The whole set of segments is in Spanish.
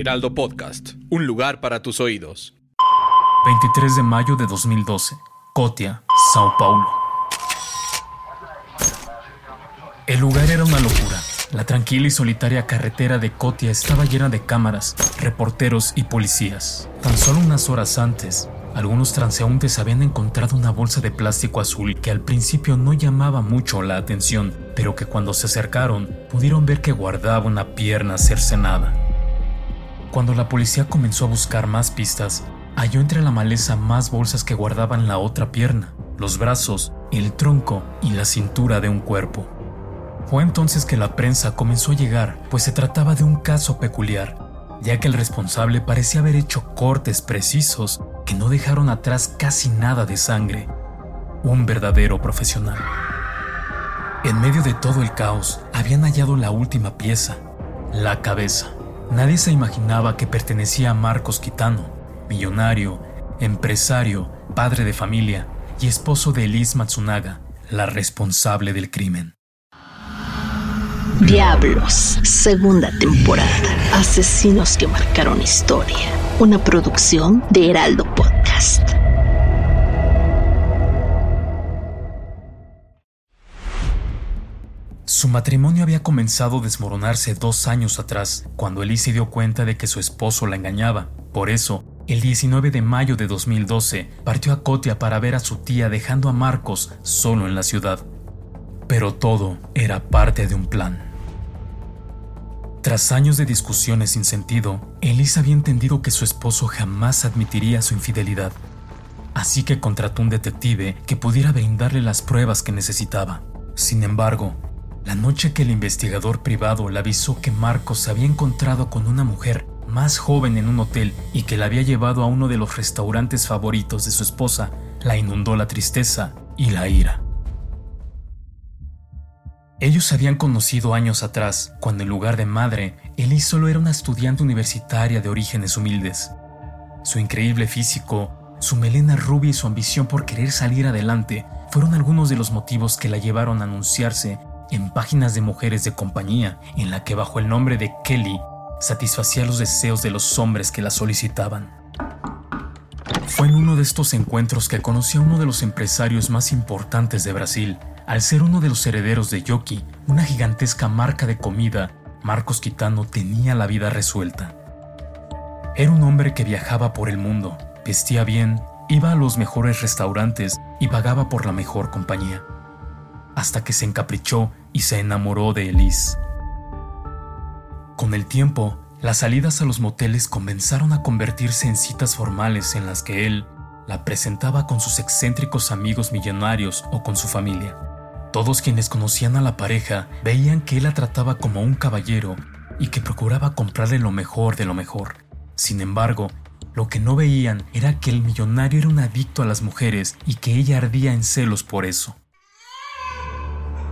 Heraldo Podcast, un lugar para tus oídos. 23 de mayo de 2012, Cotia, Sao Paulo. El lugar era una locura. La tranquila y solitaria carretera de Cotia estaba llena de cámaras, reporteros y policías. Tan solo unas horas antes, algunos transeúntes habían encontrado una bolsa de plástico azul que al principio no llamaba mucho la atención, pero que cuando se acercaron pudieron ver que guardaba una pierna cercenada. Cuando la policía comenzó a buscar más pistas, halló entre la maleza más bolsas que guardaban la otra pierna, los brazos, el tronco y la cintura de un cuerpo. Fue entonces que la prensa comenzó a llegar, pues se trataba de un caso peculiar, ya que el responsable parecía haber hecho cortes precisos que no dejaron atrás casi nada de sangre. Un verdadero profesional. En medio de todo el caos, habían hallado la última pieza, la cabeza. Nadie se imaginaba que pertenecía a Marcos Quitano, millonario, empresario, padre de familia y esposo de Elise Matsunaga, la responsable del crimen. Diablos, segunda temporada. Asesinos que marcaron historia. Una producción de Heraldo Podcast. Su matrimonio había comenzado a desmoronarse dos años atrás, cuando Elise se dio cuenta de que su esposo la engañaba. Por eso, el 19 de mayo de 2012, partió a Cotia para ver a su tía dejando a Marcos solo en la ciudad. Pero todo era parte de un plan. Tras años de discusiones sin sentido, Elisa había entendido que su esposo jamás admitiría su infidelidad, así que contrató un detective que pudiera brindarle las pruebas que necesitaba. Sin embargo, la noche que el investigador privado le avisó que Marcos había encontrado con una mujer más joven en un hotel y que la había llevado a uno de los restaurantes favoritos de su esposa, la inundó la tristeza y la ira. Ellos se habían conocido años atrás, cuando en lugar de madre, Ellie solo era una estudiante universitaria de orígenes humildes. Su increíble físico, su melena rubia y su ambición por querer salir adelante fueron algunos de los motivos que la llevaron a anunciarse en páginas de mujeres de compañía, en la que bajo el nombre de Kelly satisfacía los deseos de los hombres que la solicitaban. Fue en uno de estos encuentros que conocí a uno de los empresarios más importantes de Brasil, al ser uno de los herederos de Yoki, una gigantesca marca de comida, Marcos Quitano tenía la vida resuelta. Era un hombre que viajaba por el mundo, vestía bien, iba a los mejores restaurantes y pagaba por la mejor compañía. Hasta que se encaprichó y se enamoró de Elise. Con el tiempo, las salidas a los moteles comenzaron a convertirse en citas formales en las que él la presentaba con sus excéntricos amigos millonarios o con su familia. Todos quienes conocían a la pareja veían que él la trataba como un caballero y que procuraba comprarle lo mejor de lo mejor. Sin embargo, lo que no veían era que el millonario era un adicto a las mujeres y que ella ardía en celos por eso.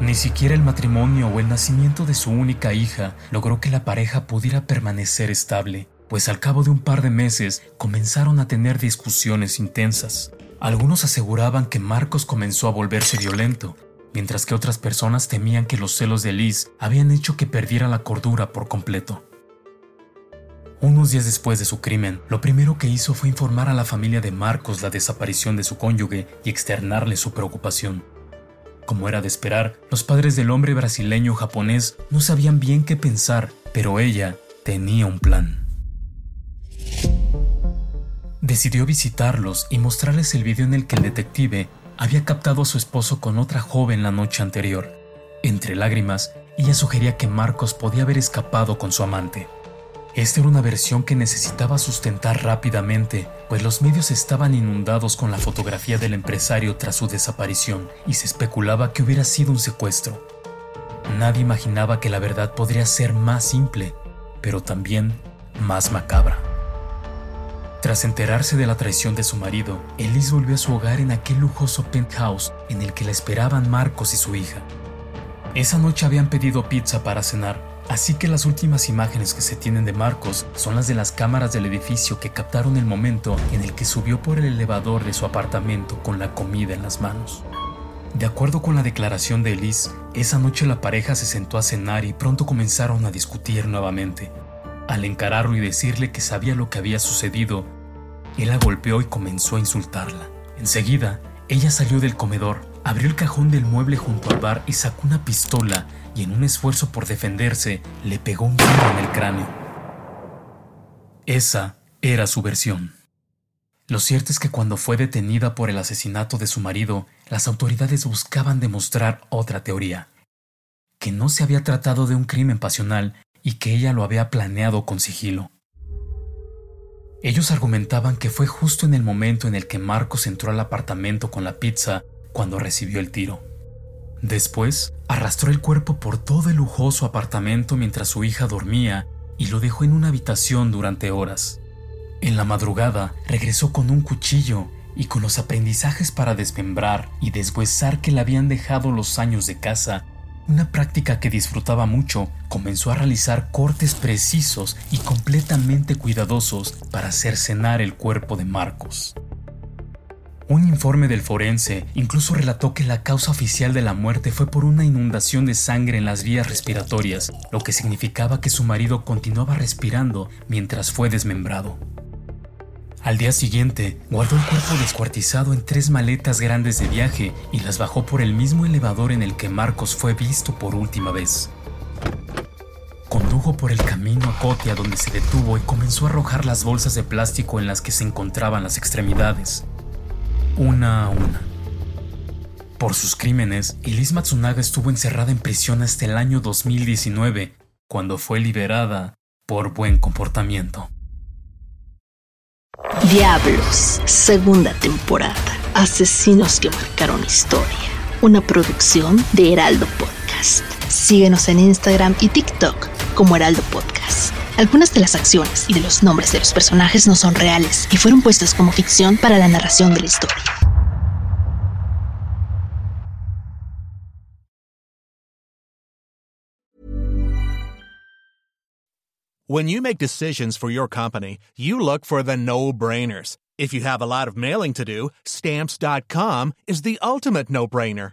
Ni siquiera el matrimonio o el nacimiento de su única hija logró que la pareja pudiera permanecer estable, pues al cabo de un par de meses comenzaron a tener discusiones intensas. Algunos aseguraban que Marcos comenzó a volverse violento, mientras que otras personas temían que los celos de Liz habían hecho que perdiera la cordura por completo. Unos días después de su crimen, lo primero que hizo fue informar a la familia de Marcos la desaparición de su cónyuge y externarle su preocupación. Como era de esperar, los padres del hombre brasileño japonés no sabían bien qué pensar, pero ella tenía un plan. Decidió visitarlos y mostrarles el video en el que el detective había captado a su esposo con otra joven la noche anterior. Entre lágrimas, ella sugería que Marcos podía haber escapado con su amante. Esta era una versión que necesitaba sustentar rápidamente, pues los medios estaban inundados con la fotografía del empresario tras su desaparición y se especulaba que hubiera sido un secuestro. Nadie imaginaba que la verdad podría ser más simple, pero también más macabra. Tras enterarse de la traición de su marido, Elise volvió a su hogar en aquel lujoso penthouse en el que la esperaban Marcos y su hija. Esa noche habían pedido pizza para cenar, así que las últimas imágenes que se tienen de Marcos son las de las cámaras del edificio que captaron el momento en el que subió por el elevador de su apartamento con la comida en las manos. De acuerdo con la declaración de Elise, esa noche la pareja se sentó a cenar y pronto comenzaron a discutir nuevamente. Al encararlo y decirle que sabía lo que había sucedido, él la golpeó y comenzó a insultarla. Enseguida, ella salió del comedor, abrió el cajón del mueble junto al bar y sacó una pistola y en un esfuerzo por defenderse le pegó un tiro en el cráneo. Esa era su versión. Lo cierto es que cuando fue detenida por el asesinato de su marido, las autoridades buscaban demostrar otra teoría, que no se había tratado de un crimen pasional y que ella lo había planeado con sigilo. Ellos argumentaban que fue justo en el momento en el que Marcos entró al apartamento con la pizza cuando recibió el tiro. Después, arrastró el cuerpo por todo el lujoso apartamento mientras su hija dormía y lo dejó en una habitación durante horas. En la madrugada regresó con un cuchillo y con los aprendizajes para desmembrar y deshuesar que le habían dejado los años de casa, una práctica que disfrutaba mucho, comenzó a realizar cortes precisos y completamente cuidadosos para cercenar el cuerpo de Marcos. Un informe del forense incluso relató que la causa oficial de la muerte fue por una inundación de sangre en las vías respiratorias, lo que significaba que su marido continuaba respirando mientras fue desmembrado. Al día siguiente, guardó el cuerpo descuartizado en tres maletas grandes de viaje y las bajó por el mismo elevador en el que Marcos fue visto por última vez. Condujo por el camino a Cotia donde se detuvo y comenzó a arrojar las bolsas de plástico en las que se encontraban las extremidades, una a una. Por sus crímenes, Elise Matsunaga estuvo encerrada en prisión hasta el año 2019, cuando fue liberada por buen comportamiento. Diablos, segunda temporada. Asesinos que marcaron historia. Una producción de Heraldo Podcast. Síguenos en Instagram y TikTok como Heraldo Podcast. Algunas de las acciones y de los nombres de los personajes no son reales y fueron puestos como ficción para la narración de la historia. When you make decisions for your company, you look for the no-brainers. If you have a lot of mailing to do, stamps.com is the ultimate no-brainer.